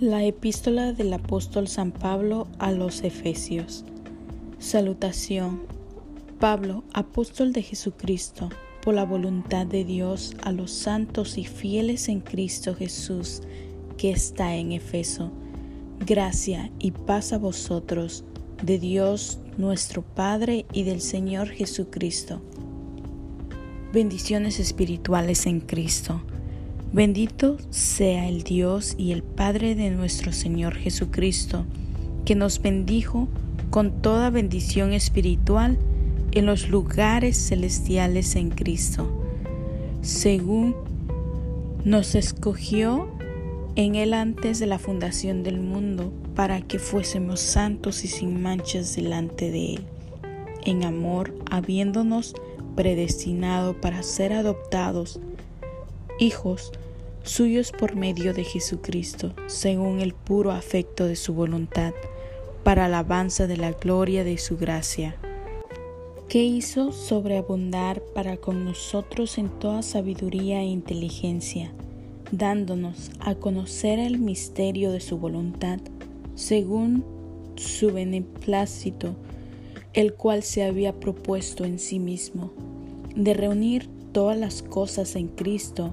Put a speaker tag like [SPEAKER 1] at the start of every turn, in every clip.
[SPEAKER 1] La epístola del apóstol San Pablo a los Efesios. Salutación. Pablo, apóstol de Jesucristo, por la voluntad de Dios a los santos y fieles en Cristo Jesús, que está en Efeso. Gracia y paz a vosotros, de Dios nuestro Padre y del Señor Jesucristo. Bendiciones espirituales en Cristo. Bendito sea el Dios y el Padre de nuestro Señor Jesucristo, que nos bendijo con toda bendición espiritual en los lugares celestiales en Cristo, según nos escogió en Él antes de la fundación del mundo, para que fuésemos santos y sin manchas delante de Él, en amor, habiéndonos predestinado para ser adoptados hijos suyos por medio de Jesucristo, según el puro afecto de su voluntad, para alabanza de la gloria de su gracia, que hizo sobreabundar para con nosotros en toda sabiduría e inteligencia, dándonos a conocer el misterio de su voluntad, según su beneplácito, el cual se había propuesto en sí mismo, de reunir todas las cosas en Cristo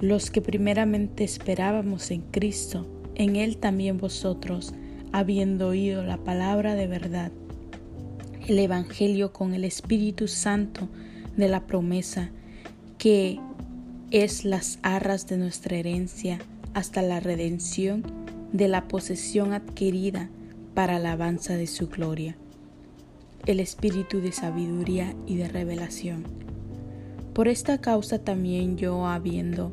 [SPEAKER 1] los que primeramente esperábamos en Cristo, en Él también vosotros, habiendo oído la palabra de verdad, el Evangelio con el Espíritu Santo de la promesa, que es las arras de nuestra herencia hasta la redención de la posesión adquirida para alabanza de su gloria, el Espíritu de sabiduría y de revelación. Por esta causa también yo, habiendo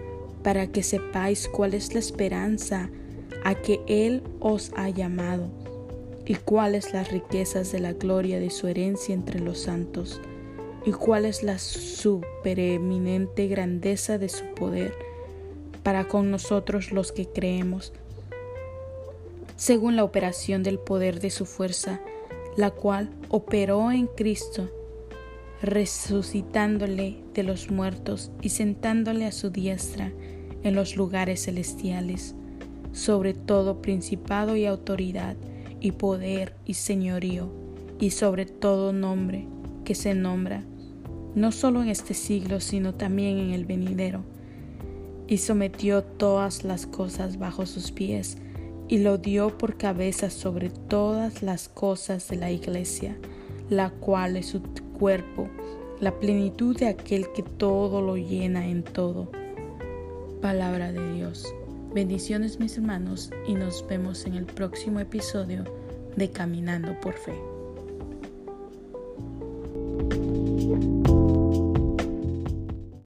[SPEAKER 1] para que sepáis cuál es la esperanza a que Él os ha llamado y cuáles las riquezas de la gloria de su herencia entre los santos y cuál es la supereminente grandeza de su poder para con nosotros los que creemos, según la operación del poder de su fuerza, la cual operó en Cristo resucitándole de los muertos y sentándole a su diestra en los lugares celestiales, sobre todo principado y autoridad, y poder y señorío, y sobre todo nombre que se nombra, no solo en este siglo, sino también en el venidero, y sometió todas las cosas bajo sus pies, y lo dio por cabeza sobre todas las cosas de la iglesia, la cual es su cuerpo, la plenitud de aquel que todo lo llena en todo. Palabra de Dios. Bendiciones mis hermanos y nos vemos en el próximo episodio de Caminando por Fe.